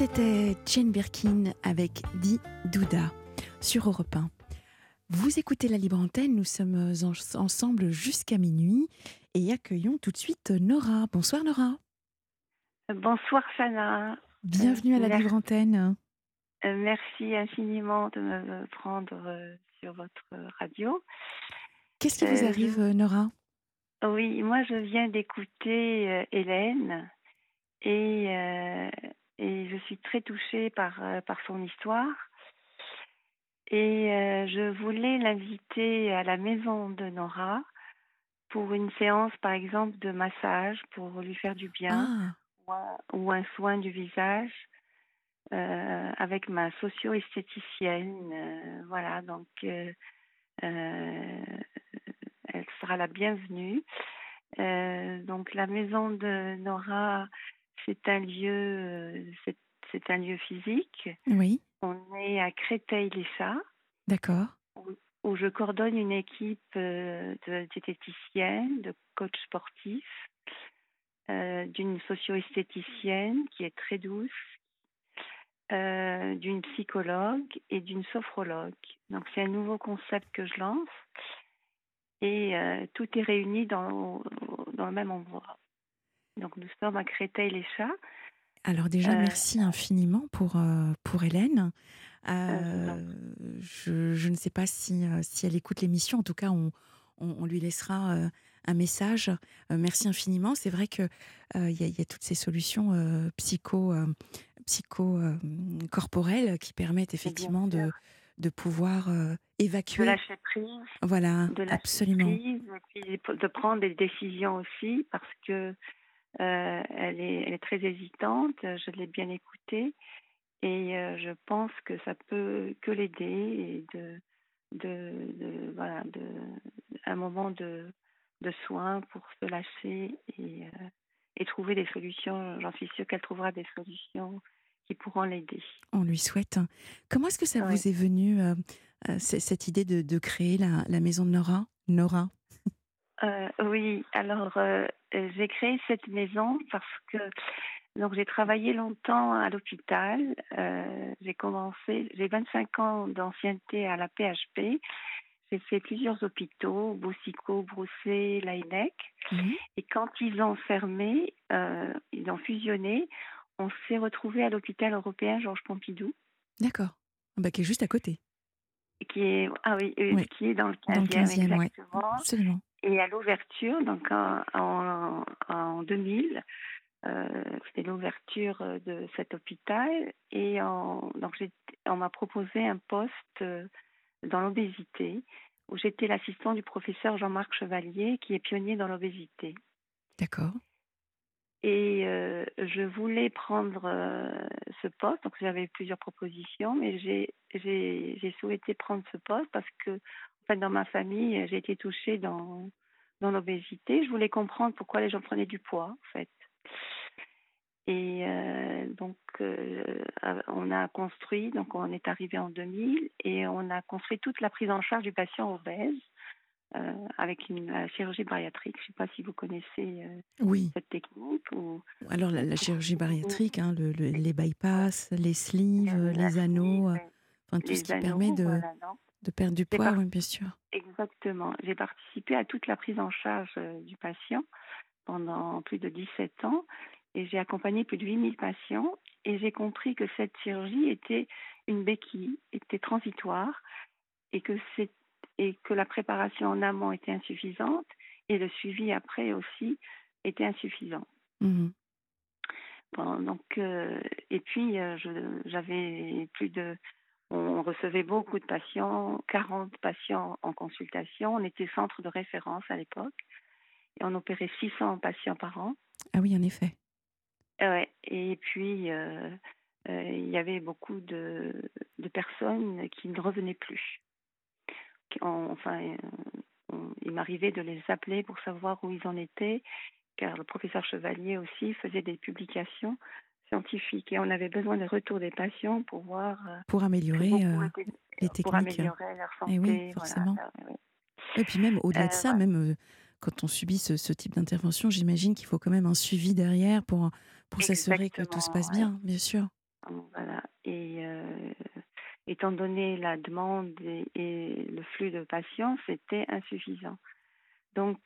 c'était Jane Birkin avec Di Douda sur Europe 1. Vous écoutez la libre antenne, nous sommes ensemble jusqu'à minuit et accueillons tout de suite Nora. Bonsoir Nora. Bonsoir Sana. Bienvenue à la libre antenne. Euh, merci infiniment de me prendre euh, sur votre radio. Qu'est-ce qui vous euh, arrive Nora? Oui, moi je viens d'écouter Hélène et, et je suis très touchée par, par son histoire. Et je voulais l'inviter à la maison de Nora pour une séance, par exemple, de massage pour lui faire du bien ah. ou, un, soin du visage euh, avec ma socio-esthéticienne. Euh, voilà, donc euh, elle sera la bienvenue. donc la maison de Nora, c'est un lieu, c'est un lieu physique. Oui. On est à Créteil-les-Chats. D'accord où je coordonne une équipe euh, de diététiciennes, de coachs sportifs, euh, d'une socio-esthéticienne qui est très douce, euh, d'une psychologue et d'une sophrologue. Donc c'est un nouveau concept que je lance et tout est réuni dans, dans le même endroit. Donc nous sommes à Créteil-les-Chats. Alors déjà, merci infiniment pour, pour Hélène. Euh, je, je, ne sais pas si, euh, si elle écoute l'émission. En tout cas, on, on, lui laissera euh, un message. merci infiniment. C'est vrai qu'il il y, y, a toutes ces solutions psycho, psycho corporelles qui permettent effectivement de, de pouvoir évacuer. De lâcher prise. Voilà, de absolument. Prise, de prendre des décisions aussi parce que elle, est, elle est très hésitante. Je l'ai bien écoutée. Et je pense que ça peut que l'aider et de, de, de, voilà, de, un moment de, de soin pour se lâcher et, et trouver des solutions. J'en suis sûre qu'elle trouvera des solutions qui pourront l'aider. On lui souhaite. Comment est-ce que ça vous est venu, cette idée de, de créer la, la, maison de Nora? Nora? Euh, Oui, alors j'ai créé cette maison parce que donc j'ai travaillé longtemps à l'hôpital. Euh, j'ai commencé, j'ai 25 ans d'ancienneté à la PHP. J'ai fait plusieurs hôpitaux, Boussico, Brousset, Laïnec. Mhm. Et quand ils ont fermé, euh, ils ont fusionné, on s'est retrouvé à l'hôpital européen Georges Pompidou. D'accord. Ah bah, qui est juste à côté. Qui est, ah oui, euh, qui est dans le 15e, exactement. Absolument. Et à l'ouverture, donc en, en, en 2000, euh, c'était l'ouverture euh, de cet hôpital et on, donc on m'a proposé un poste euh, dans l'obésité où j'étais l'assistant du professeur Jean-Marc Chevalier qui est pionnier dans l'obésité. D'accord. Et je voulais prendre ce poste, donc j'avais plusieurs propositions, mais j'ai souhaité prendre ce poste parce que, dans ma famille, j'ai été touchée dans, dans l'obésité. Je voulais comprendre pourquoi les gens prenaient du poids, en fait. Et euh, donc, euh, on a construit, donc on est arrivé en 2000 et on a construit toute la prise en charge du patient obèse euh, avec une chirurgie bariatrique. Je ne sais pas si vous connaissez oui. cette technique. Ou... Alors, la, chirurgie bariatrique, hein, le, les bypass, les sleeves, les anneaux, enfin, tout ce qui permet de, de perdre du poids, oui, bien sûr. Exactement. J'ai participé à toute la prise en charge du patient pendant plus de 17 ans et j'ai accompagné plus de 8000 patients et j'ai compris que cette chirurgie était une béquille, était transitoire et que, et que la préparation en amont était insuffisante et le suivi après aussi était insuffisant. Mmh bon, donc, euh, et puis, euh, j'avais plus de. On recevait beaucoup de patients, 40 patients en consultation. On était centre de référence à l'époque et on opérait 600 patients par an. Ah oui, en effet. Et puis, euh, euh, il y avait beaucoup de, de, personnes qui ne revenaient plus. enfin, euh, il m'arrivait de les appeler pour savoir où ils en étaient, car le professeur Chevalier aussi faisait des publications scientifiques et on avait besoin des retours des patients pour voir. Pour améliorer les techniques. Pour améliorer leur santé. Et oui, forcément. Et puis même au-delà de ça, même quand on subit ce, ce type d'intervention, j'imagine qu'il faut quand même un suivi derrière pour pour s'assurer que tout se passe bien, bien sûr. voilà. Et étant donné la demande et, le flux de patients, c'était insuffisant. Donc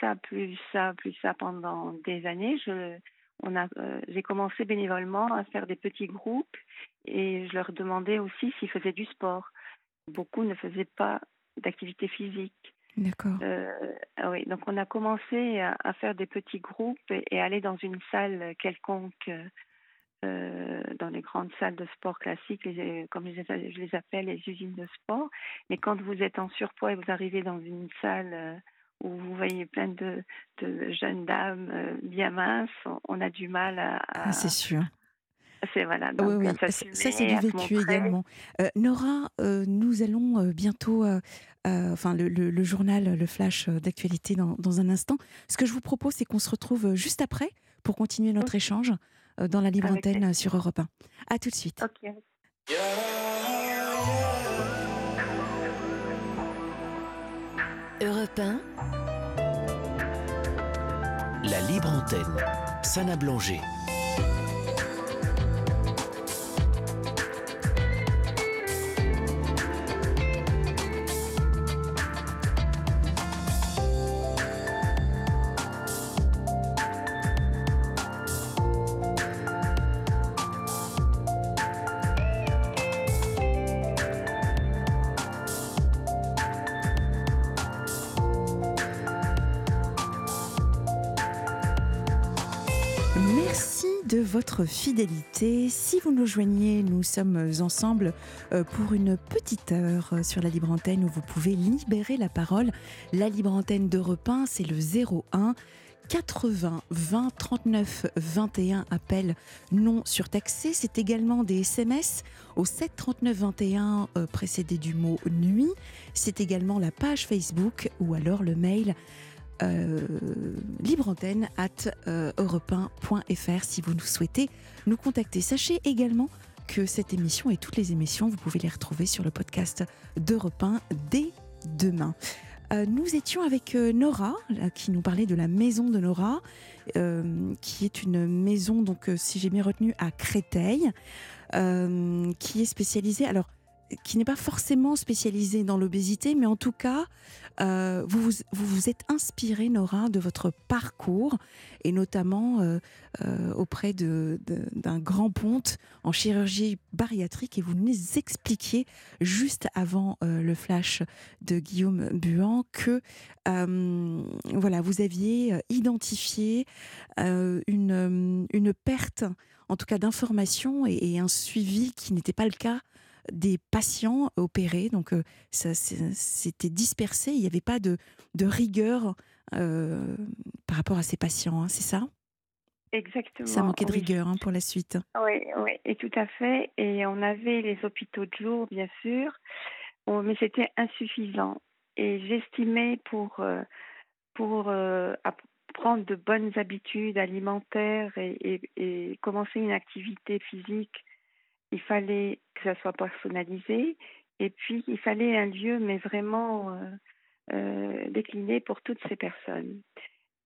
ça, plus ça, plus ça pendant des années, je, on a, j'ai commencé bénévolement à faire des petits groupes et je leur demandais aussi s'ils faisaient du sport. Beaucoup ne faisaient pas d'activité physique. D'accord. ah oui, donc on a commencé à, faire des petits groupes et, aller dans une salle quelconque, dans les grandes salles de sport classiques, comme je les, je les, appelle les usines de sport. Mais quand vous êtes en surpoids et vous arrivez dans une salle où vous voyez plein de, de jeunes dames bien minces, on a du mal à. Ah, c'est sûr. C'est voilà. oui, oui. Ça, c'est du vécu également. Euh, Nora, euh, nous allons euh, bientôt, enfin, le, le, journal, le flash d'actualité dans, dans, un instant. Ce que je vous propose, c'est qu'on se retrouve juste après pour continuer notre échange dans la libre antenne sur Europe 1. À tout de suite. Ok. Europe 1. La libre antenne. Sana Blanger. Votre fidélité. Si vous nous joignez, nous sommes ensemble euh, pour une petite heure euh, sur la libre antenne où vous pouvez libérer la parole. La libre antenne de repas, c'est le 01 80 20 39 21 appels non surtaxés. C'est également des SMS au 7 39 21 précédé du mot nuit. C'est également la page Facebook ou alors le mail euh, libreantenne at euh, si vous nous souhaitez nous contacter. Sachez également que cette émission et toutes les émissions, vous pouvez les retrouver sur le podcast d'Europe 1 dès demain. Euh, nous étions avec euh, Nora, qui nous parlait de la maison de Nora, qui est une maison, donc si j'ai bien retenu, à Créteil, qui est spécialisée. Alors, qui n'est pas forcément spécialisée dans l'obésité, mais en tout cas, euh, vous, vous, êtes inspiré, Nora, de votre parcours, et notamment euh, euh, auprès d'un de, grand ponte en chirurgie bariatrique, et vous nous expliquiez juste avant le flash de Guillaume Buan que voilà, vous aviez identifié une, une perte, en tout cas d'information, et, et un suivi qui n'était pas le cas des patients opérés. Donc, euh, ça, c'était dispersé. Il n'y avait pas de, de rigueur euh, par rapport à ces patients, hein, c'est ça? Exactement. Ça manquait de rigueur hein, pour la suite. Oui, oui, et tout à fait. Et on avait les hôpitaux de jour, bien sûr, mais c'était insuffisant. Et j'estimais pour, euh, pour prendre de bonnes habitudes alimentaires et, et, commencer une activité physique il fallait que ça soit personnalisé et puis il fallait un lieu, mais vraiment euh, euh, décliné pour toutes ces personnes.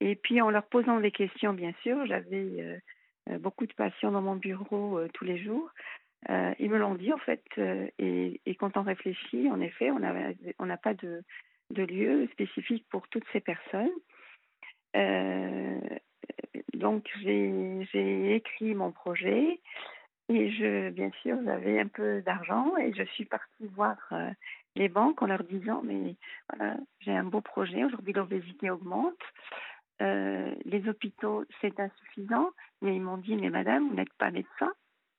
Et puis en leur posant des questions, bien sûr, j'avais euh, beaucoup de patients dans mon bureau tous les jours. ils me l'ont dit en fait, et, quand on réfléchit, en effet, on n'a pas de, de, lieu spécifique pour toutes ces personnes. donc j'ai écrit mon projet. Et je, bien sûr, j'avais un peu d'argent et je suis partie voir euh, les banques en leur disant mais voilà, j'ai un beau projet. Aujourd'hui, l'obésité augmente. Euh, les hôpitaux, c'est insuffisant. Mais ils m'ont dit mais madame, vous n'êtes pas médecin.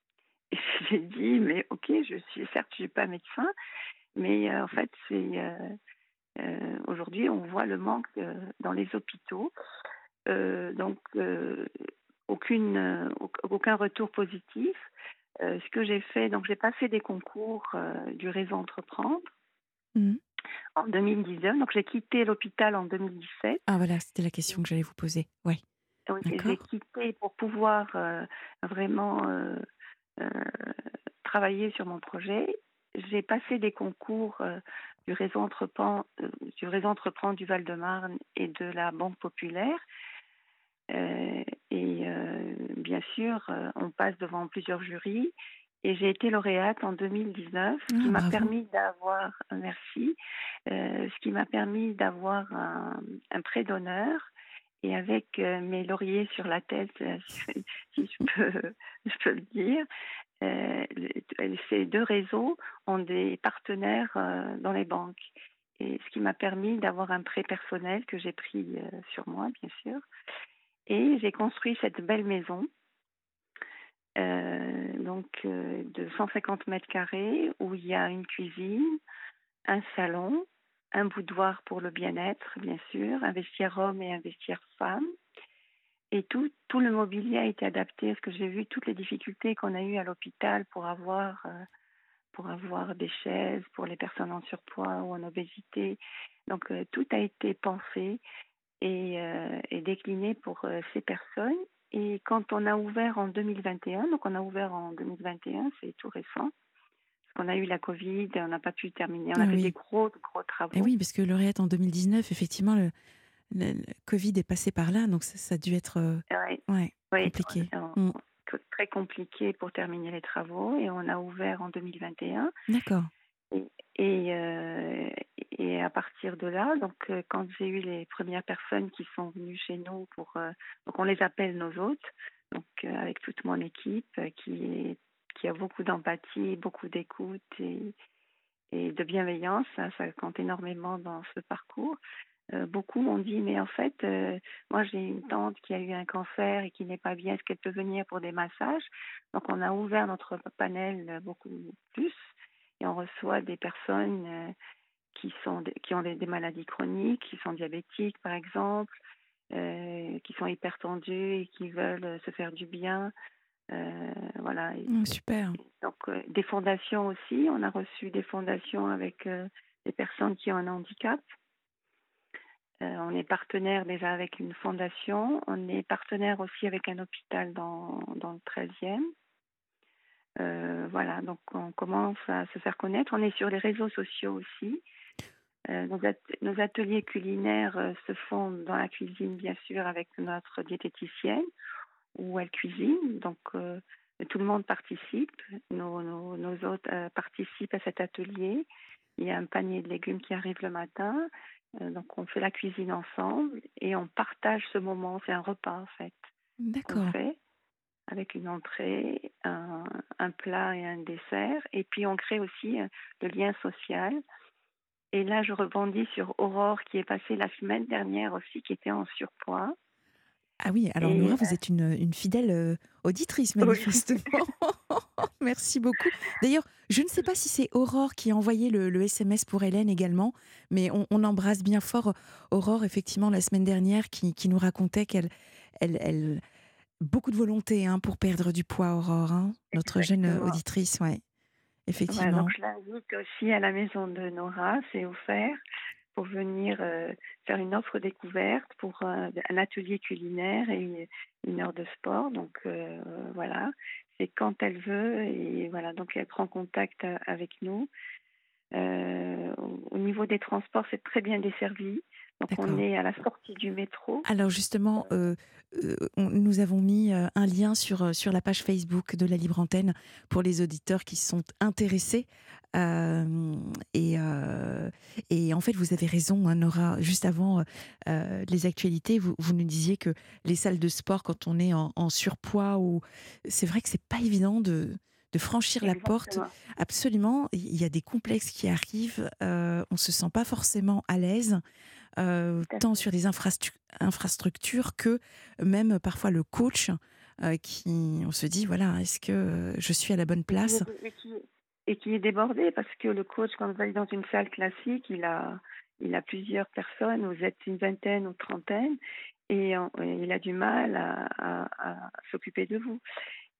Et j'ai dit mais ok, je suis certes, je suis pas médecin, mais euh, en fait, c'est aujourd'hui, on voit le manque dans les hôpitaux. donc aucune, aucun retour positif. Euh, ce que j'ai fait, donc j'ai passé des concours euh, du réseau Entreprendre mmh. en 2019. Donc j'ai quitté l'hôpital en 2017. Ah voilà, c'était la question que j'allais vous poser. Ouais. Donc j'ai quitté pour pouvoir euh, vraiment travailler sur mon projet. J'ai passé des concours du réseau Entreprendre, du réseau Entreprendre du Val-de-Marne et de la Banque Populaire. Bien sûr, on passe devant plusieurs jurys. Et j'ai été lauréate en 2019, ce qui ah, m'a permis d'avoir, merci, ce qui m'a permis d'avoir un, un prêt d'honneur et avec mes lauriers sur la tête, si je peux, je peux le dire, ces deux réseaux ont des partenaires dans les banques. Et ce qui m'a permis d'avoir un prêt personnel que j'ai pris sur moi, bien sûr. Et j'ai construit cette belle maison, donc de 150 mètres carrés, où il y a une cuisine, un salon, un boudoir pour le bien-être, bien sûr, un vestiaire homme et un vestiaire femme. Et tout, le mobilier a été adapté. Parce que j'ai vu toutes les difficultés qu'on a eues à l'hôpital pour avoir, euh, pour avoir des chaises pour les personnes en surpoids ou en obésité. Donc euh, tout a été pensé euh, et décliné pour ces personnes. Et quand on a ouvert en 2021, donc on a ouvert en 2021, c'est tout récent, on a eu la Covid, on n'a pas pu terminer. On a ah fait des gros, gros travaux. Et eh oui, parce que lauréate en 2019, effectivement, le, Covid est passé par là, donc ça, a dû être euh, ouais, compliqué. Mm. Très compliqué pour terminer les travaux et on a ouvert en 2021. D'accord. Et, euh, et, à partir de là, donc euh, quand j'ai eu les premières personnes qui sont venues chez nous pour, donc on les appelle nos hôtes, donc avec toute mon équipe qui a beaucoup d'empathie, beaucoup d'écoute et, de bienveillance. Ça, ça, compte énormément dans ce parcours. Euh, beaucoup m'ont dit, mais en fait, euh, moi j'ai une tante qui a eu un cancer et qui n'est pas bien, est-ce qu'elle peut venir pour des massages? Donc on a ouvert notre panel beaucoup plus et on reçoit des personnes euh, qui, sont, qui ont des, des, maladies chroniques, qui sont diabétiques par exemple, qui sont hypertendues et qui veulent se faire du bien. Euh, voilà. Mmh, super. Donc euh, des fondations aussi. On a reçu des fondations avec euh, des personnes qui ont un handicap. on est partenaire déjà avec une fondation. On est partenaire aussi avec un hôpital dans, dans le 13e. Voilà, donc on commence à se faire connaître. On est sur les réseaux sociaux aussi. nos, nos, ateliers culinaires se font dans la cuisine, bien sûr, avec notre diététicienne où elle cuisine. Donc, euh, tout le monde participe. Nos, nos, nos hôtes euh, participent à cet atelier. Il y a un panier de légumes qui arrive le matin. Euh, donc, on fait la cuisine ensemble et on partage ce moment. C'est un repas, en fait. D'accord. Avec une entrée, un, un, plat et un dessert. Et puis, on crée aussi le lien social. Et là, je rebondis sur Aurore qui est passée la semaine dernière aussi, qui était en surpoids. Ah oui, alors Nora, vous êtes une, une fidèle euh, auditrice, manifestement. Merci beaucoup. D'ailleurs, je ne sais pas si c'est Aurore qui a envoyé le, le, SMS pour Hélène également, mais on, on, embrasse bien fort Aurore, effectivement, la semaine dernière, qui, qui nous racontait qu'elle. Elle, elle, beaucoup de volonté hein, pour perdre du poids, Aurore, hein, notre jeune auditrice, ouais. Effectivement. donc je l'invite aussi à la maison de Nora, c'est offert pour venir euh, faire une offre découverte pour un, atelier culinaire et une heure de sport. Donc euh, voilà, c'est quand elle veut et voilà, donc elle prend contact avec nous. Euh, au niveau des transports, c'est très bien desservi. Donc on est à la sortie du métro. Alors justement, nous avons mis un lien sur, sur la page Facebook de la Libre Antenne pour les auditeurs qui sont intéressés et, et, en fait, vous avez raison, hein, Nora. Juste avant les actualités, vous, vous, nous disiez que les salles de sport, quand on est en, surpoids, ou c'est vrai que c'est pas évident de, de franchir la porte. Absolument, il y a des complexes qui arrivent. on se sent pas forcément à l'aise. tant sur les infrastructures que même parfois le coach qui on se dit voilà est-ce que je suis à la bonne place? et qui est débordé parce que le coach, quand vous allez dans une salle classique, il a, il a plusieurs personnes, vous êtes une vingtaine ou trentaine, et, il a du mal à, à, s'occuper de vous.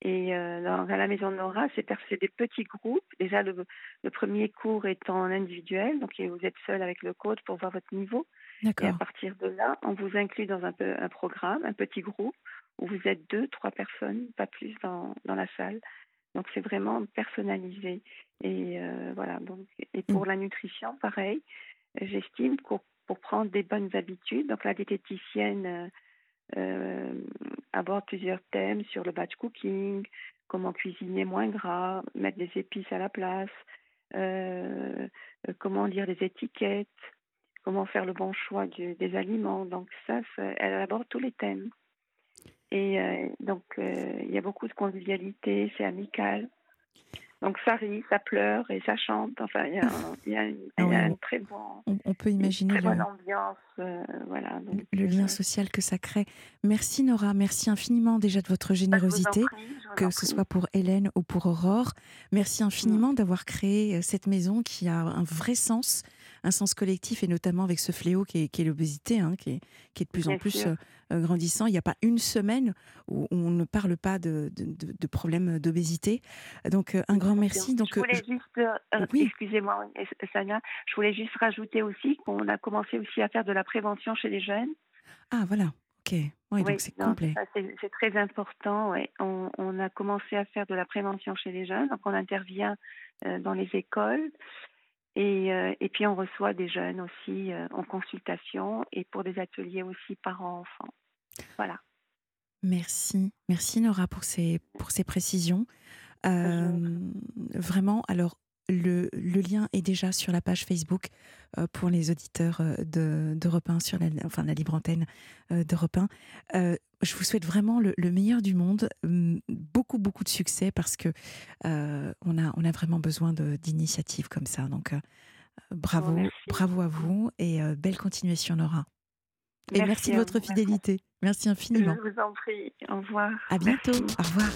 Et euh, dans, à la maison de Nora, c'est des petits groupes. Déjà, le, le, premier cours est en individuel, donc vous êtes seul avec le coach pour voir votre niveau. Et à partir de là, on vous inclut dans un, peu, un programme, un petit groupe, où vous êtes deux, trois personnes, pas plus, dans, dans la salle. Donc c'est vraiment personnalisé. Et euh, voilà. Donc, et pour mm. la nutrition, pareil, j'estime pour prendre des bonnes habitudes, donc la diététicienne aborde plusieurs thèmes sur le batch cooking, comment cuisiner moins gras, mettre des épices à la place, comment lire les étiquettes, comment faire le bon choix des aliments. Donc ça, elle aborde tous les thèmes. Et euh, donc, euh, il y a beaucoup de convivialité, c'est amical. Donc ça rit, ça pleure et ça chante. Enfin, il y a, il y a, une, ah très bon. On, peut imaginer une très bonne ambiance, euh, voilà. le lien social que ça crée. Merci Nora, merci infiniment déjà de votre générosité, que ce soit pour Hélène ou pour Aurore. Merci infiniment d'avoir créé cette maison qui a un vrai sens un sens collectif, et notamment avec ce fléau qui est, l'obésité, hein, qui, est, qui, est, de plus en plus euh, euh, grandissant. Il n'y a pas une semaine où on ne parle pas de, de, problèmes d'obésité. Donc, euh, un grand merci. Donc, je voulais juste, excusez-moi, Sania, je voulais juste rajouter aussi qu'on a commencé aussi à faire de la prévention chez les jeunes. Ah, voilà. Ok. Oui, donc c'est complet. C'est très important. Ouais. On, on, a commencé à faire de la prévention chez les jeunes. Donc, on intervient dans les écoles. Et, euh, et, puis on reçoit des jeunes aussi euh, en consultation et pour des ateliers aussi parents-enfants. Voilà. Merci, merci Nora pour ces, pour ces précisions. Euh, vraiment, alors le, le, lien est déjà sur la page Facebook euh, pour les auditeurs euh, de, d'Europe 1, sur la, enfin, la libre antenne euh, d'Europe 1. je vous souhaite vraiment le, meilleur du monde, hum, beaucoup, beaucoup de succès parce que on, a, on a vraiment besoin de, d'initiatives comme ça. Donc, bravo, bravo à vous et belle continuation, Nora. Et merci, de votre fidélité. Merci infiniment. Je vous en prie. Au revoir. À bientôt. Au revoir.